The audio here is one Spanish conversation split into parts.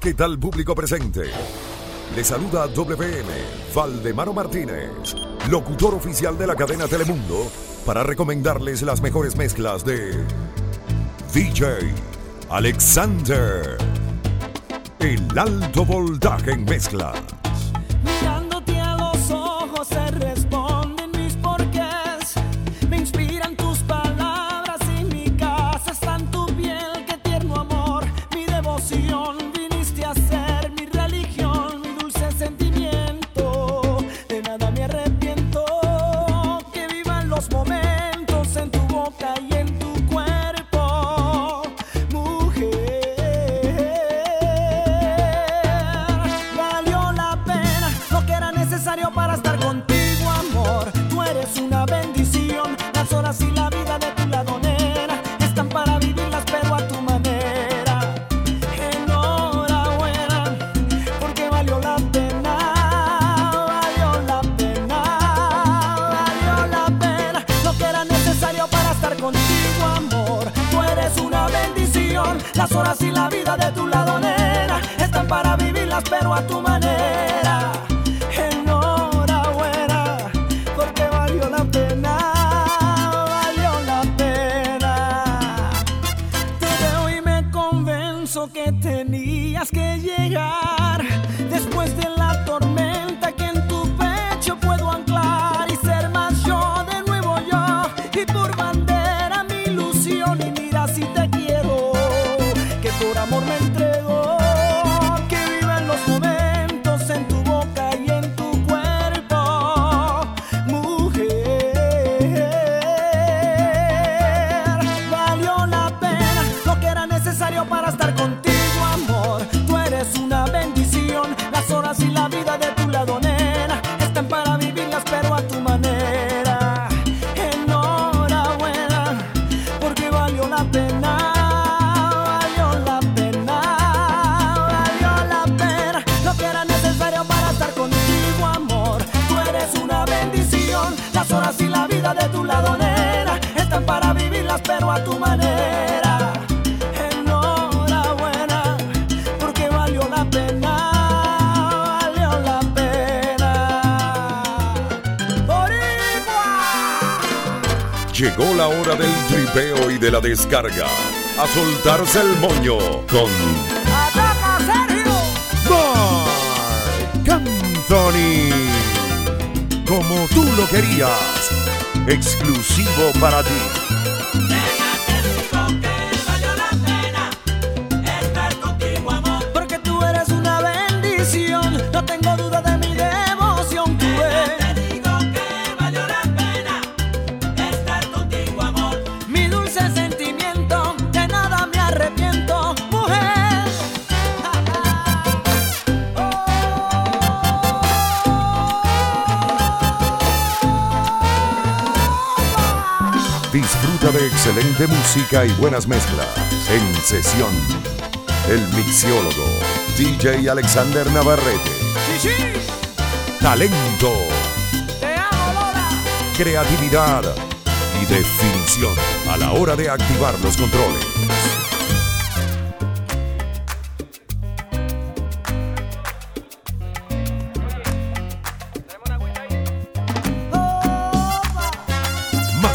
¿Qué tal público presente? Le saluda WM Valdemaro Martínez, locutor oficial de la cadena Telemundo, para recomendarles las mejores mezclas de DJ Alexander, el alto voltaje en mezclas. Mirándote a los ojos, la vida de tu ladonera están para vivirlas, pero a tu manera. estampada Llegó la hora del tripeo y de la descarga. A soltarse el moño con. ¡Ataca Sergio! Mark Anthony. Como tú lo querías. Exclusivo para ti. Disfruta de excelente música y buenas mezclas en sesión. El mixiólogo DJ Alexander Navarrete. Talento. Creatividad y definición a la hora de activar los controles.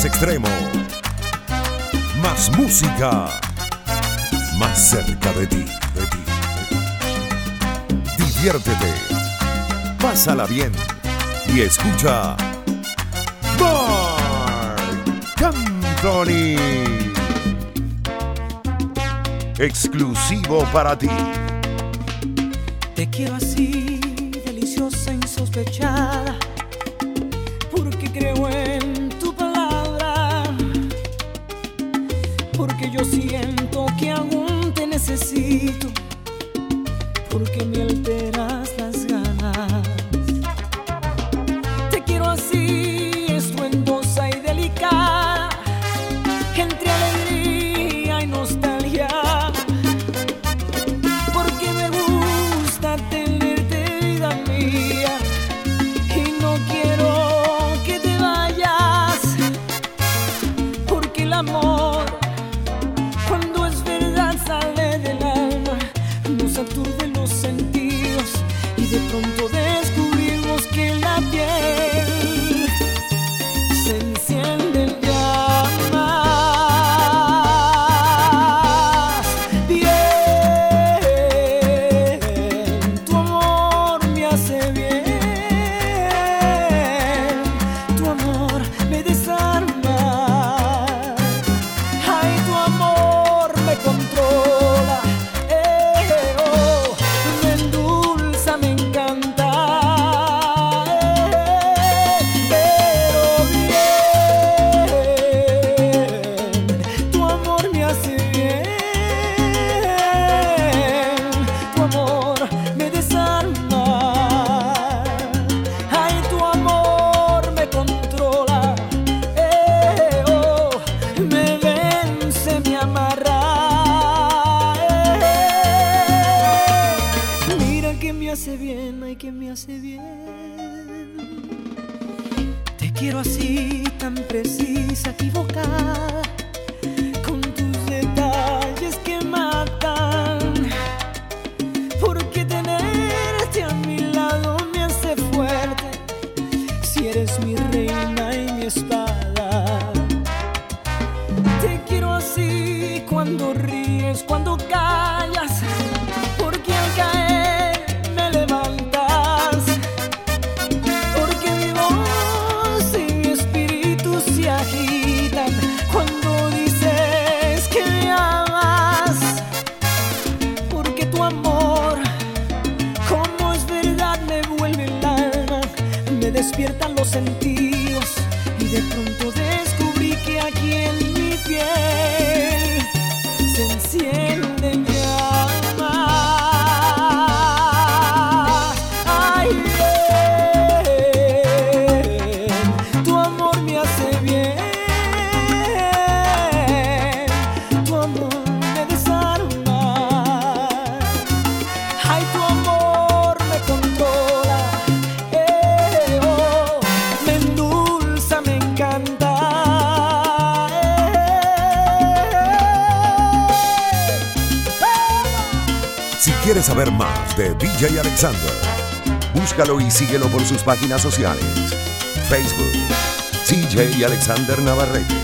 más extremo, más música, más cerca de ti, de ti. Diviértete, pásala bien y escucha. Mark Anthony. Exclusivo para ti. Te quiero así, deliciosa, insospechada, porque creo en yo siento que aún te necesito, porque me altera Te quiero así, tan precisa, equivocada, con tus detalles que matan. Porque tenerte a mi lado me hace fuerte, si eres mi reina y mi espada. Despiertan los sentidos y de pronto saber más de DJ Alexander, búscalo y síguelo por sus páginas sociales. Facebook, DJ Alexander Navarrete.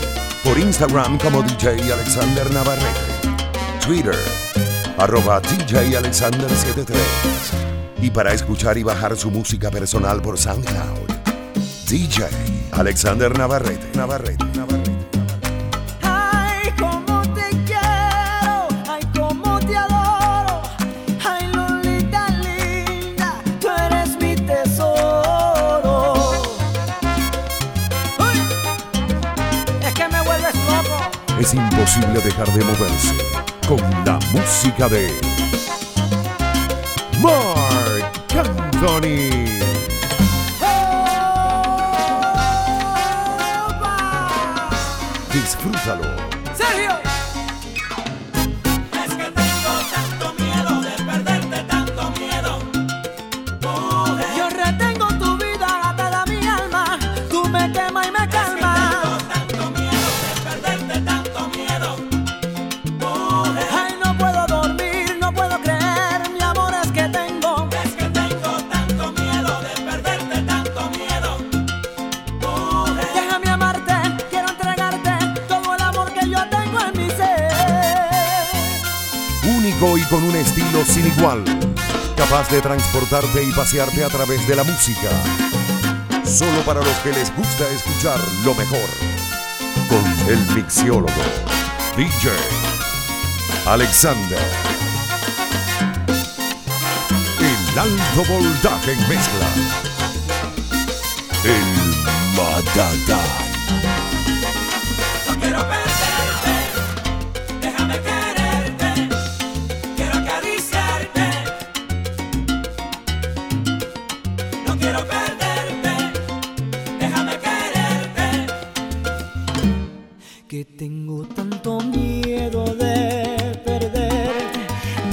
Por Instagram como DJ Alexander Navarrete. Twitter, arroba DJ Alexander 73. Y para escuchar y bajar su música personal por SoundCloud, DJ Alexander Navarrete. Navarrete. Navarrete. Es imposible dejar de moverse con la música de Mark Anthony. Disfrútalo. Y con un estilo sin igual. Capaz de transportarte y pasearte a través de la música. Solo para los que les gusta escuchar lo mejor. Con el mixiólogo DJ Alexander. El alto voltaje en mezcla. El Matatán.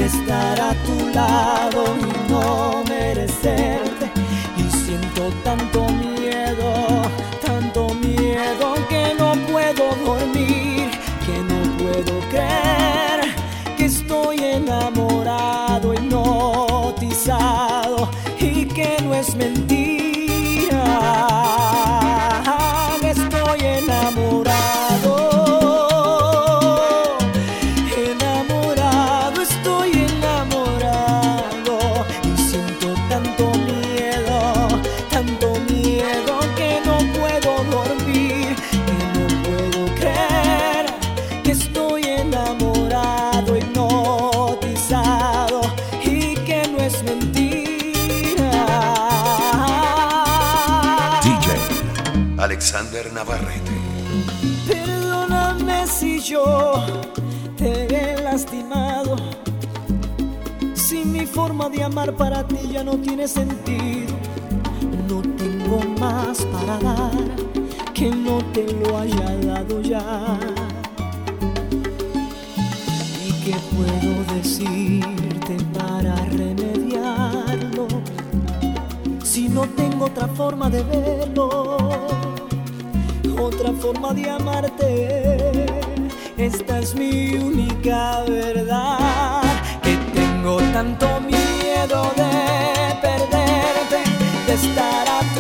Estar a tu lado Alexander Navarrete. Perdóname si yo te he lastimado. Si mi forma de amar para ti ya no tiene sentido. No tengo más para dar que no te lo haya dado ya. ¿Y qué puedo decirte para remediarlo? si no tengo otra forma de verlo, otra forma de amarte. Esta es mi única verdad, que tengo tanto miedo de perderte, de estar a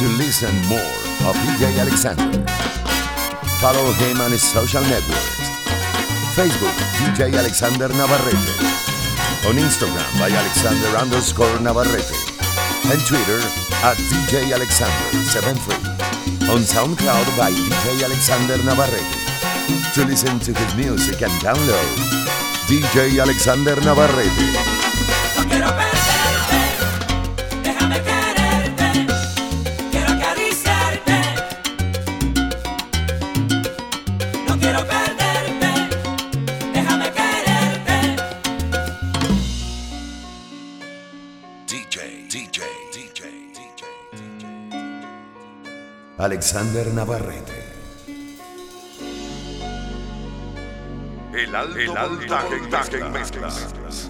to listen more of DJ Alexander, follow him on his social networks. Facebook, DJ Alexander Navarrete. On Instagram by Alexander underscore Navarrete. And Twitter at DJ Alexander73. On SoundCloud by DJ Alexander Navarrete. To listen to his music and download, DJ Alexander Navarrete. Alexander Navarrete. El alto, voltaje en mezclas.